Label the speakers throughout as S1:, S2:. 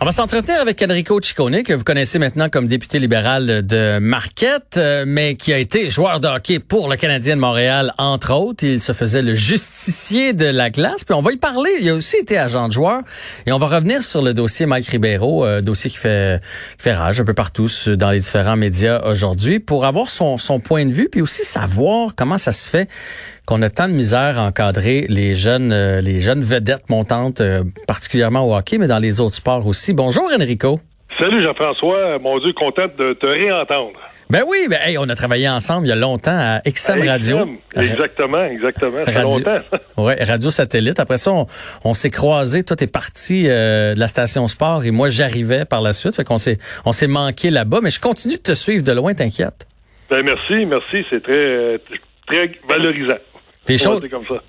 S1: On va s'entretenir avec Enrico Ciccone, que vous connaissez maintenant comme député libéral de Marquette, euh, mais qui a été joueur de hockey pour le Canadien de Montréal, entre autres. Il se faisait le justicier de la glace. Puis on va y parler. Il a aussi été agent de joueur. Et on va revenir sur le dossier Mike Ribeiro, euh, dossier qui fait, qui fait rage un peu partout dans les différents médias aujourd'hui, pour avoir son, son point de vue, puis aussi savoir comment ça se fait qu'on a tant de misère à encadrer les jeunes, euh, les jeunes vedettes montantes, euh, particulièrement au hockey, mais dans les autres sports aussi. Bonjour Enrico.
S2: Salut Jean-François, mon Dieu, content de te réentendre.
S1: Ben oui, ben hey, on a travaillé ensemble il y a longtemps à XM Radio.
S2: Exactement, exactement. Ça fait longtemps.
S1: ouais, Radio Satellite. Après ça, on, s'est croisés. Toi, t'es parti euh, de la station sport et moi, j'arrivais par la suite. Fait qu'on s'est, on s'est manqué là-bas. Mais je continue de te suivre de loin, t'inquiète.
S2: Ben merci, merci. C'est très, très valorisant.
S1: Tes, choses,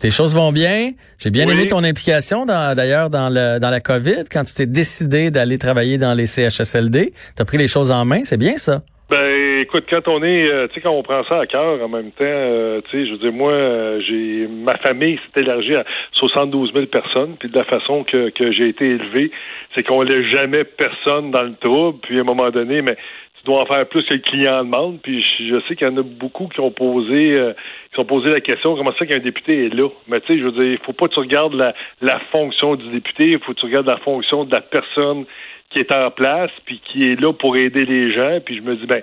S1: tes choses vont bien. J'ai bien aimé ton implication d'ailleurs dans, le, dans la COVID, quand tu t'es décidé d'aller travailler dans les CHSLD. Tu as pris les choses en main, c'est bien ça?
S2: Ben, écoute, quand on est, euh, tu sais, quand on prend ça à cœur en même temps, euh, tu sais, je veux dire, moi, euh, j'ai, ma famille s'est élargie à 72 000 personnes, puis de la façon que, que j'ai été élevé, c'est qu'on laisse jamais personne dans le trouble, puis à un moment donné, mais doit en faire plus que le client demande. Puis je, sais qu'il y en a beaucoup qui ont posé euh, qui ont posé la question comment ça qu'un député est là? Mais tu sais, je veux dire, il faut pas que tu regardes la, la fonction du député, il faut que tu regardes la fonction de la personne qui est en place, puis qui est là pour aider les gens. Puis je me dis, ben,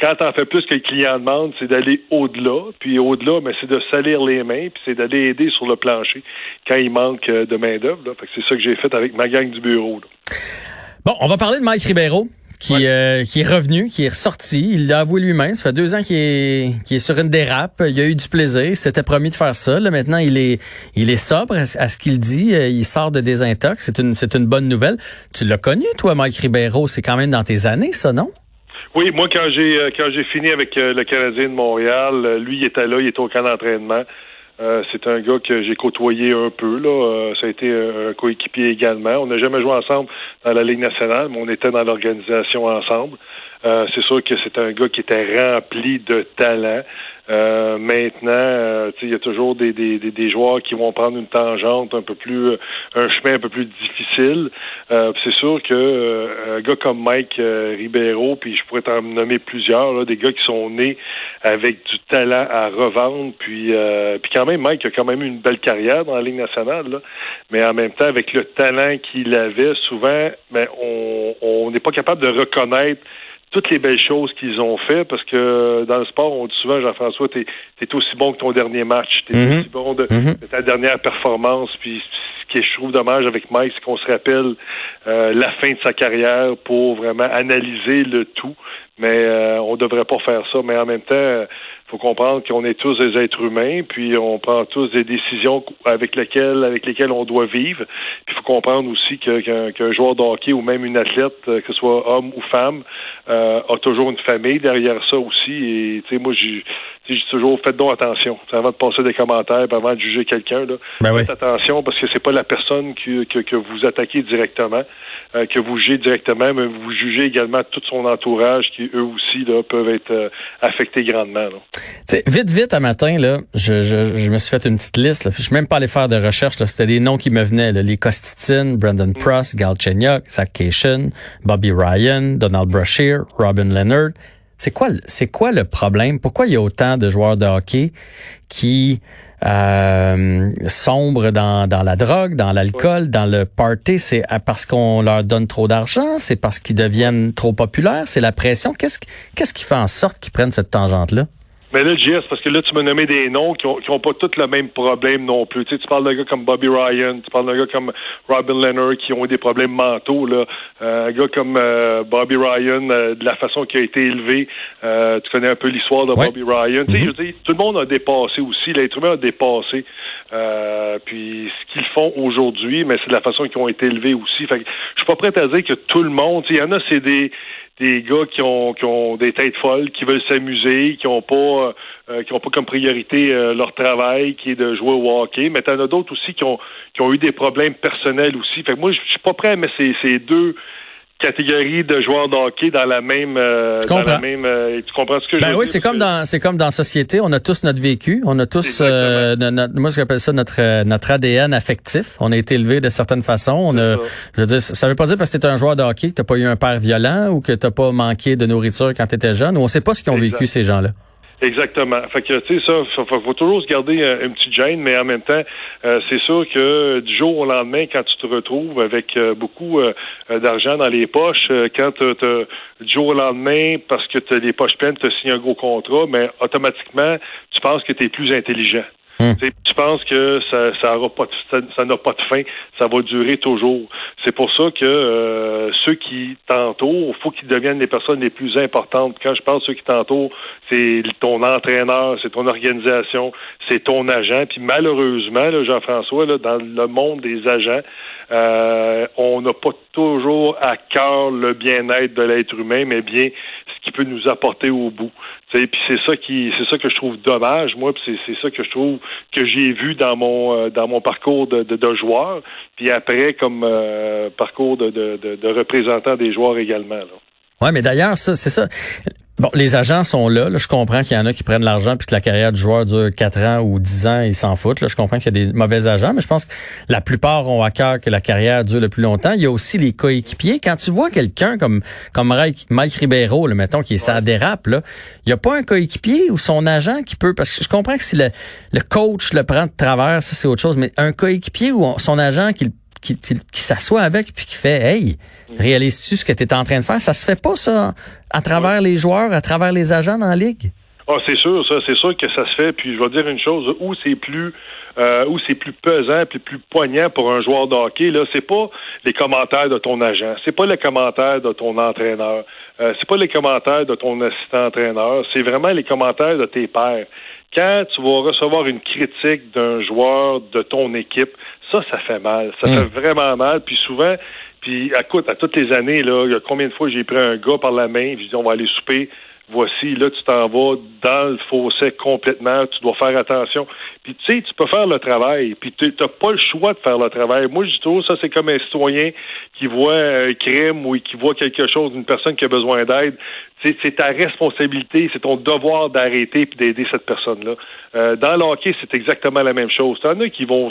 S2: quand tu en fais plus que le client demande, c'est d'aller au-delà. Puis au-delà, mais c'est de salir les mains, puis c'est d'aller aider sur le plancher quand il manque euh, de main-d'œuvre. C'est ça que j'ai fait avec ma gang du bureau.
S1: Bon, on va parler de Mike Ribeiro qui, euh, qui est revenu, qui est ressorti. Il l'a avoué lui-même. Ça fait deux ans qu'il est, qu'il est sur une dérape. Il a eu du plaisir. Il s'était promis de faire ça. Là, maintenant, il est, il est sobre à, ce qu'il dit. Euh, il sort de désintox. C'est une, c'est une bonne nouvelle. Tu l'as connu, toi, Mike Ribeiro. C'est quand même dans tes années, ça, non?
S2: Oui, moi, quand j'ai, euh, quand j'ai fini avec le Canadien de Montréal, lui, il était là. Il était au camp d'entraînement. Euh, c'est un gars que j'ai côtoyé un peu. Là. Euh, ça a été un, coéquipier également. On n'a jamais joué ensemble dans la Ligue nationale, mais on était dans l'organisation ensemble. Euh, c'est sûr que c'est un gars qui était rempli de talent. Euh, maintenant, euh, il y a toujours des, des, des, joueurs qui vont prendre une tangente un peu plus, un chemin un peu plus difficile. c'est sûr que un gars comme Mike Ribeiro, puis je pourrais t'en nommer plusieurs, là, des gars qui sont nés avec du talent à revendre, puis, puis quand même Mike a quand même eu une belle carrière dans la Ligue nationale, là, mais en même temps avec le talent qu'il avait, souvent, ben, on n'est pas capable de reconnaître toutes les belles choses qu'ils ont fait parce que dans le sport, on dit souvent, Jean-François, t'es es aussi bon que ton dernier match, t'es mm aussi bon mm-hmm. de, ta dernière performance. Puis ce qui est, je trouve dommage avec Mike, c'est qu'on se rappelle euh, la fin de sa carrière pour vraiment analyser le tout. Mais euh, on devrait pas faire ça. Mais en même temps, faut comprendre qu'on est tous des êtres humains, puis on prend tous des décisions avec lesquelles avec lesquelles on doit vivre. Puis il faut comprendre aussi qu'un joueur de hockey ou même une athlète, euh, que ce soit homme ou femme, euh, a toujours une famille derrière ça aussi. Et tu sais, moi, j'ai toujours fait donc attention. Avant de passer des commentaires, avant de juger quelqu'un, ben faites attention parce que c'est pas la personne que, que, vous attaquez directement, euh, que vous jugez directement, mais vous jugez également tout son entourage qui eux aussi là, peuvent être affectés grandement. Là
S1: vite, vite, à matin, là, je, je, je, me suis fait une petite liste. Là. Je suis même pas allé faire de recherche. C'était des noms qui me venaient. Là. Les Costitine, Brandon mm. Pross, Gal Chenyok, Zach Cation, Bobby Ryan, Donald Brashear, Robin Leonard. C'est quoi, c'est quoi le problème? Pourquoi il y a autant de joueurs de hockey qui euh, sombrent dans, dans la drogue, dans l'alcool, dans le party? C'est parce qu'on leur donne trop d'argent? C'est parce qu'ils deviennent trop populaires? C'est la pression? Qu'est-ce, qu'est-ce qui fait en sorte qu'ils prennent cette tangente-là?
S2: Mais là, JS, parce que là, tu m'as nommé des noms qui ont, qui ont pas tous le même problème non plus. Tu, sais, tu parles d'un gars comme Bobby Ryan, tu parles d'un gars comme Robin Leonard qui ont eu des problèmes mentaux. Là. Euh, un gars comme euh, Bobby Ryan, euh, de la façon qu'il a été élevé, tu connais un peu l'histoire de Bobby Ryan. Tu sais, je dis, tout le monde a dépassé aussi, l'être humain a dépassé. puis ce qu'ils font aujourd'hui, mais c'est de la façon qu'ils ont été élevés aussi. Fait que, je suis pas prêt à dire que tout le monde, il y en a, c'est des des gars qui ont, qui ont des têtes folles, qui veulent s'amuser, qui ont pas euh, qui ont pas comme priorité euh, leur travail, qui est de jouer au hockey. Mais t'en as d'autres aussi qui ont qui ont eu des problèmes personnels aussi. Fait que moi, je suis pas prêt à mettre ces, ces deux catégorie de joueurs de hockey dans la même euh, dans la même euh, tu comprends ce que je
S1: ben
S2: veux
S1: oui, c'est comme dans c'est comme dans société, on a tous notre vécu, on a tous euh, notre, moi j'appelle ça notre euh, notre ADN affectif, on a été élevé de certaines façons, on a
S2: ça.
S1: je veux dire ça veut pas dire parce que tu un joueur de hockey que t'as pas eu un père violent ou que t'as pas manqué de nourriture quand tu étais jeune, ou on sait pas ce qu'ils ont
S2: Exact.
S1: vécu ces gens-là.
S2: Exactement. Fait que tu sais ça, faut, faut- toujours se garder euh, une petite gêne, mais en même temps, euh, c'est sûr que du jour au lendemain, quand tu te retrouves avec euh, beaucoup euh, euh, d'argent dans les poches, euh, quand du jour au lendemain, parce que as les poches pleines, tu signé un gros contrat, mais automatiquement, tu penses que tu es plus intelligent.
S1: Hmm.
S2: Tu penses que ça ça pas de- ça n'a pas de fin, ça va durer toujours. C'est pour ça que euh, ceux qui t'entourent, faut qu'ils deviennent les personnes les plus importantes. Quand je de ceux qui t'entourent, c'est ton entraîneur, c'est ton organisation, c'est ton agent. Puis malheureusement, Jean-François, dans le monde des agents, euh, on n'a pas toujours à cœur le bien-être de l'être humain, mais bien ce qui peut nous apporter au bout. Tu sais, Puis c'est ça qui, c'est ça que je trouve dommage, moi. Puis c'est, ça que je trouve que j'ai vu dans mon euh, dans mon parcours de, de, de joueur. Puis après, comme euh, parcours de, de représentant des joueurs également. Là.
S1: Ouais, mais d'ailleurs, ça, c'est ça. Bon, les agents sont là. là. Je comprends qu'il y en a qui prennent l'argent puis que la carrière du joueur dure 4 ans ou 10 ans, ils s'en foutent. Là. Je comprends qu'il y a des mauvais agents, mais je pense que la plupart ont à cœur que la carrière dure le plus longtemps. Il y a aussi les coéquipiers. Quand tu vois quelqu'un comme comme Mike, Mike Ribeiro, là, mettons, qui est ça dérape, là, il n'y a pas un coéquipier ou son agent qui peut, parce que je comprends que si le, le coach le prend de travers, ça c'est autre chose, mais un coéquipier ou son agent qui, qui, qui, qui s'assoit avec puis qui fait Hey, réalises-tu ce que tu es en train de faire? Ça se fait pas, ça, à travers les joueurs, à travers les agents dans la ligue?
S2: Ah, c'est sûr, ça, c'est sûr que ça se fait. Puis je vais dire une chose, où c'est plus euh, où c'est plus pesant puis plus poignant pour un joueur de hockey, là, c'est pas les commentaires de ton agent, c'est pas les commentaires de ton entraîneur, euh, c'est pas les commentaires de ton assistant entraîneur, c'est vraiment les commentaires de tes pairs. Quand tu vas recevoir une critique d'un joueur de ton équipe, ça, ça fait mal. Ça
S1: Mm.
S2: fait vraiment mal. Puis souvent, puis écoute, à toutes les années, là, il y a combien de fois j'ai pris un gars par la main, puis dit on va aller souper. Voici, là, tu t'en vas dans le fossé complètement, tu dois faire attention. Puis tu sais, tu peux faire le travail, puis tu n'as pas le choix de faire le travail. Moi, je dis toujours, ça, c'est comme un citoyen qui voit un crime ou qui voit quelque chose d'une personne qui a besoin d'aide. C'est ta responsabilité, c'est ton devoir d'arrêter puis d'aider cette personne-là. Euh, dans le hockey, c'est exactement la même chose. T'en as qui vont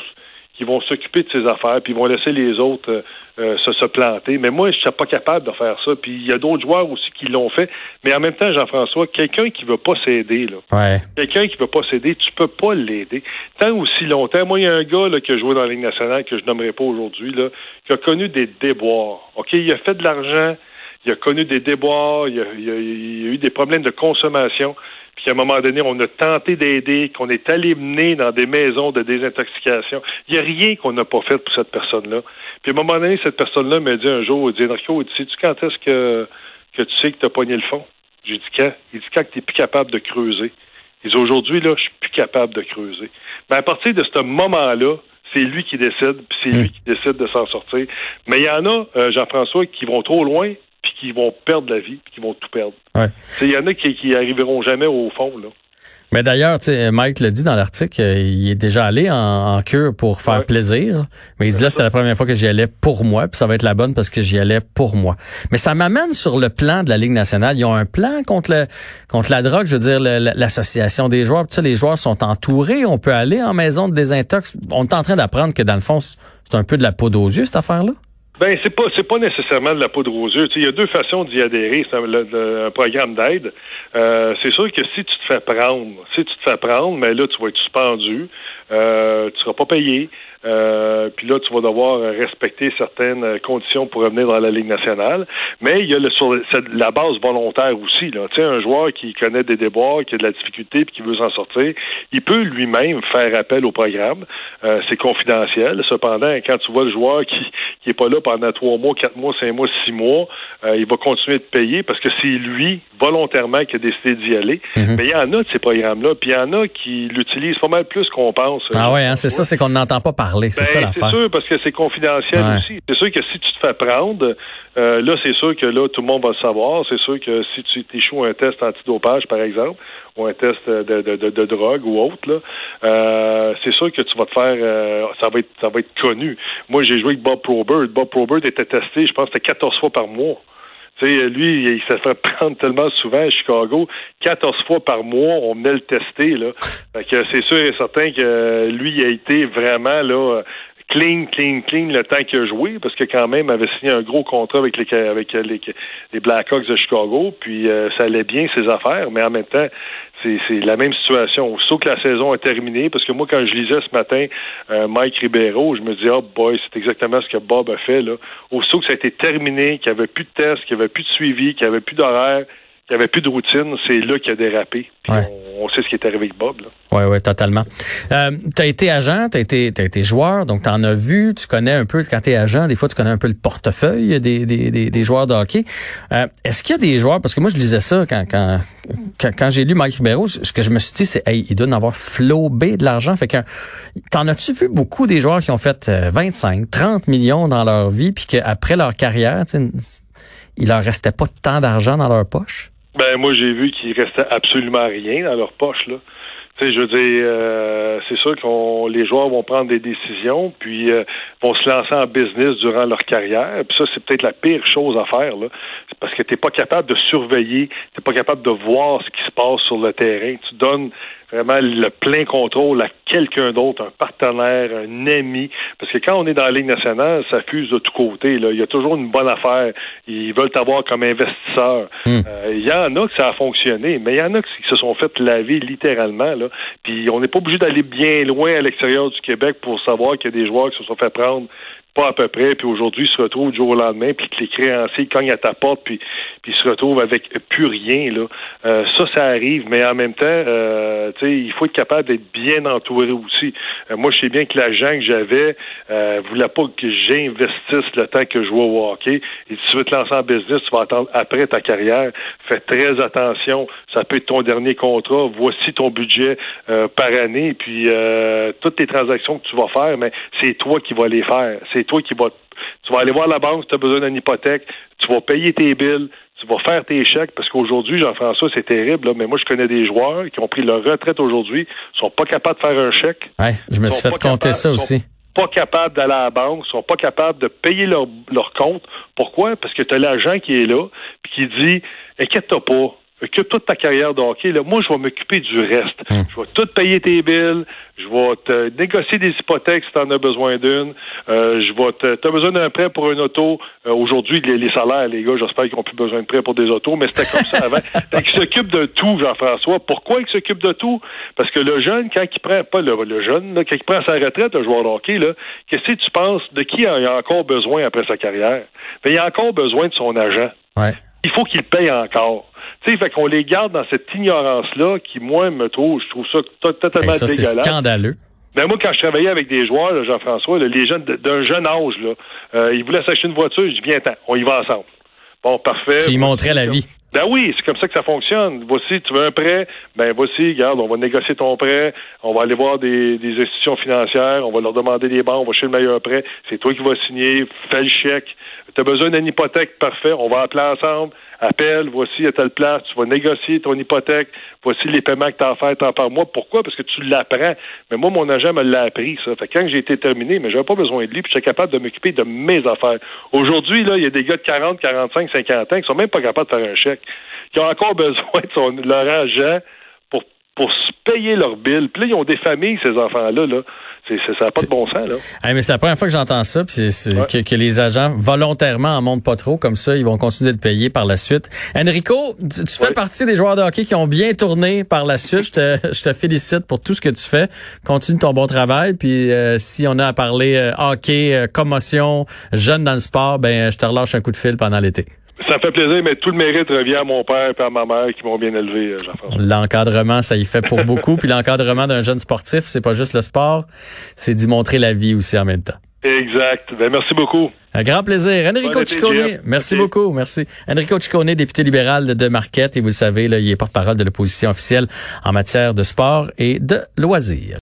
S2: qui vont s'occuper de ces affaires, puis ils vont laisser les autres euh, euh, se, se planter. Mais moi, je suis pas capable de faire ça. Puis il y a d'autres joueurs aussi qui l'ont fait. Mais en même temps, Jean-François, quelqu'un qui veut pas s'aider, là,
S1: Ouais.
S2: quelqu'un qui veut pas s'aider, tu peux pas l'aider. Tant aussi longtemps. Moi, il y a un gars là, qui a joué dans la Ligue nationale, que je nommerai pas aujourd'hui, là, qui a connu des déboires. OK, il a fait de l'argent, il a connu des déboires, il a, il a- il a eu des problèmes de consommation. Puis à un moment donné, on a tenté d'aider, qu'on est allé mener dans des maisons de désintoxication. Il n'y a rien qu'on n'a pas fait pour cette personne-là. Puis à un moment donné, cette personne-là m'a dit un jour, il dit, dit, sais-tu quand est-ce que, que tu sais que tu as pogné le fond? J'ai dit quand? Il dit quand tu n'es plus capable de creuser. Il dit aujourd'hui, là, je suis plus capable de creuser. Mais à partir de ce moment-là, c'est lui qui décide, puis c'est
S1: Mm.
S2: lui qui décide de s'en sortir. Mais il y en a, euh, Jean-François, qui vont trop loin, qui vont perdre la vie, puis qui vont tout perdre.
S1: Ouais.
S2: Il y en a qui, qui arriveront jamais au fond, là.
S1: Mais d'ailleurs, Mike l'a dit dans l'article, euh, il est déjà allé en, en cure pour faire
S2: Ouais.
S1: plaisir. Mais il dit là, c'était la première fois que j'y allais pour moi, puis ça va être la bonne parce que j'y allais pour moi. Mais ça m'amène sur le plan de la Ligue nationale. Ils ont un plan contre le contre la drogue. Je veux dire, l'association des joueurs. Puis les joueurs sont entourés. On peut aller en maison de désintox. On est en train d'apprendre que dans le fond, c'est un peu de la poudre aux yeux cette affaire-là.
S2: Ben c'est pas c'est pas nécessairement de la poudre aux yeux. Il y a deux façons d'y adhérer. C'est un, un programme d'aide. Euh, c'est sûr que si tu te fais prendre, si tu te fais prendre, mais là tu vas être suspendu, euh, tu seras pas payé. Euh, puis là, tu vas devoir respecter certaines conditions pour revenir dans la Ligue nationale. Mais il y a le, sur la base volontaire aussi. Là. Tu sais, un joueur qui connaît des déboires, qui a de la difficulté, puis qui veut s'en sortir, il peut lui-même faire appel au programme. Euh, c'est confidentiel. Cependant, quand tu vois le joueur qui qui est pas là pendant trois mois, quatre mois, cinq mois, six mois, euh, il va continuer de payer parce que c'est lui volontairement qui a décidé d'y aller.
S1: Mhm.
S2: Mais il y en a de ces programmes-là, puis il y en a qui l'utilisent pas mal plus qu'on pense.
S1: Ah ouais, hein, c'est ça, c'est qu'on n'entend pas parler. C'est
S2: Ben,
S1: ça l'affaire.
S2: C'est sûr, parce que c'est confidentiel
S1: Ouais.
S2: aussi. C'est sûr que si tu te fais prendre, euh, là, c'est sûr que là, tout le monde va le savoir. C'est sûr que si tu échoues un test antidopage, par exemple, ou un test de, de, de, drogue ou autre, euh, c'est sûr que tu vas te faire, euh, ça va être, ça va être connu. Moi, j'ai joué avec Bob Probert. Bob Probert était testé, je pense, c'était 14 fois par mois. Tu sais, lui, il s'est fait prendre tellement souvent à Chicago, 14 fois par mois, on venait le tester, là. Fait que c'est sûr et certain que lui, il a été vraiment, là, clean, clean, clean le temps qu'il a joué, parce que quand même, il avait signé un gros contrat avec les, avec les, les Blackhawks de Chicago, puis euh, ça allait bien ses affaires, mais en même temps, c'est la même situation. Aussitôt que la saison est terminée, parce que moi, quand je lisais ce matin euh, Mike Ribeiro, je me dis, oh boy, c'est exactement ce que Bob a fait. Là. Aussitôt que ça a été terminé, qu'il n'y avait plus de tests, qu'il n'y avait plus de suivi, qu'il n'y avait plus d'horaire, qu'il n'y avait plus de routine, c'est là qu'il a dérapé. Puis
S1: Ouais.
S2: on, on sait ce qui est arrivé avec Bob.
S1: Oui, oui, totalement. Euh, tu as été agent, tu as été, t'as été joueur, donc tu en as vu, tu connais un peu, quand tu es agent, des fois tu connais un peu le portefeuille des, des, des, des joueurs de hockey. Euh, Est-ce qu'il y a des joueurs, parce que moi je lisais ça quand, quand, quand, quand j'ai lu Mike Ribeiro, ce que je me suis dit, c'est, hey, il doit en avoir flobé de l'argent. Fait que, t'en as-tu vu beaucoup des joueurs qui ont fait euh, 25, 30 millions dans leur vie, puis qu'après leur carrière, il leur restait pas tant d'argent dans leur poche?
S2: Ben moi j'ai vu qu'il restait absolument rien dans leur poche là. Tu sais, je veux dire, euh, c'est sûr qu'on les joueurs vont prendre des décisions, puis euh, vont se lancer en business durant leur carrière. Puis ça, c'est peut-être la pire chose à faire, là. C'est parce que tu n'es pas capable de surveiller, tu n'es pas capable de voir ce qui se passe sur le terrain. Tu donnes vraiment le plein contrôle à quelqu'un d'autre, un partenaire, un ami. Parce que quand on est dans la Ligue nationale, ça fuse de tous côtés. Là. Il y a toujours une bonne affaire. Ils veulent t'avoir comme investisseur.
S1: Hmm.
S2: Euh, Il y en a que ça a fonctionné, mais il y en a qui se sont fait laver littéralement. Là. Puis on n'est pas obligé d'aller bien loin à l'extérieur du Québec pour savoir qu'il y a des joueurs qui se sont fait prendre pas à peu près, puis aujourd'hui se retrouvent du jour au lendemain, puis que les créanciers cognent à ta porte, puis, puis ils se retrouvent avec plus rien. Là. Euh, ça, ça arrive, mais en même temps, euh, il faut être capable d'être bien entouré aussi. Euh, moi, je sais bien que l'agent que j'avais euh, voulait pas que j'investisse le temps que je jouais au hockey. Et si tu veux te lancer en business, tu vas attendre après ta carrière. Fais très attention. Ça peut être ton dernier contrat. Voici ton budget euh, par année. Puis toutes les transactions que tu vas faire, mais c'est toi qui vas les faire. C'est toi qui vas tu vas aller voir la banque si tu as besoin d'une hypothèque, tu vas payer tes billes, tu vas faire tes chèques, parce qu'aujourd'hui, Jean-François, c'est terrible, là, mais moi, je connais des joueurs qui ont pris leur retraite aujourd'hui, sont pas capables de faire un chèque,
S1: Ouais, je me suis fait compter
S2: capables-
S1: ça aussi.
S2: sont pas capables d'aller à la banque, sont pas capables de payer leur, leur compte. Pourquoi? Parce que tu as l'agent qui est là, puis qui dit, inquiète-toi pas, occupe toute ta carrière de hockey, là, moi, je vais m'occuper du reste.
S1: Hum.
S2: Je vais tout payer tes billes, je vais te négocier des hypothèques si tu en as besoin d'une, euh, je vais te, t'as besoin d'un prêt pour une auto. Euh, aujourd'hui, les, les salaires, les gars, j'espère qu'ils n'ont plus besoin de prêt pour des autos, mais c'était comme ça avant. Fait qu'ils s'occupent de tout, Jean-François. Pourquoi ils s'occupent de tout? Parce que le jeune, quand il prend, pas le, le jeune, là, quand il prend sa retraite, le joueur de hockey, là, qu'est-ce que tu penses de qui il a encore besoin après sa carrière? Ben, il a encore besoin de son agent
S1: Ouais.
S2: il faut qu'ils payent encore. Tu sais, fait qu'on les garde dans cette ignorance-là qui, moi, me trouve, je trouve ça to- totalement
S1: Hey, ça, c'est
S2: dégueulasse.
S1: scandaleux.
S2: Ben moi, quand je travaillais avec des joueurs, Jean-François, les jeunes d'un jeune âge, là, euh, ils voulaient s'acheter une voiture, je dis viens ten on y va ensemble. Bon, parfait.
S1: Tu y montrais la vie.
S2: Ben oui, c'est comme ça que ça fonctionne. Voici, tu veux un prêt, ben voici, regarde, on va négocier ton prêt, on va aller voir des, des institutions financières, on va leur demander des banques, on va chercher le meilleur prêt, c'est toi qui vas signer, fais le chèque. Tu as besoin d'une hypothèque, parfait, on va appeler ensemble, appelle, voici à telle place, tu vas négocier ton hypothèque, voici les paiements que tu as à faire tant par mois. Pourquoi? Parce que tu l'apprends. Mais moi, mon agent me l'a appris, ça. Fait que quand j'ai été terminé, mais j'avais pas besoin de lui, puis j'étais capable de m'occuper de mes affaires. Aujourd'hui, là, il y a des gars de 40, 45, 50 ans qui sont même pas capables de faire un chèque, qui ont encore besoin de leur agent pour, pour payer leur bill. Puis là, ils ont des familles, ces enfants-là, là. Ça n'a pas de bon sens, là.
S1: Hey, mais c'est la première fois que j'entends ça, puis c'est,
S2: Ouais.
S1: que, que les agents volontairement en montent pas trop, comme ça, ils vont continuer de payer par la suite. Enrico, tu, tu fais
S2: Ouais.
S1: partie des joueurs de hockey qui ont bien tourné par la suite. Je te, je te félicite pour tout ce que tu fais. Continue ton bon travail, puis euh, si on a à parler euh, hockey, euh, commotion, jeunes dans le sport, ben je te relâche un coup de fil pendant l'été.
S2: Ça fait plaisir, mais tout le mérite revient à mon père et à ma mère qui m'ont bien élevé, euh, Jean-François.
S1: L'encadrement, ça y fait pour beaucoup. Puis l'encadrement d'un jeune sportif, c'est pas juste le sport, c'est d'y montrer la vie aussi en même temps.
S2: Exact. Ben, merci beaucoup.
S1: Un grand plaisir. Enrico
S2: Bon
S1: Ciccone,
S2: Merci.
S1: beaucoup, merci. Enrico Ciccone, député libéral de Marquette, et vous le savez, là, il est porte-parole de l'opposition officielle en matière de sport et de loisirs.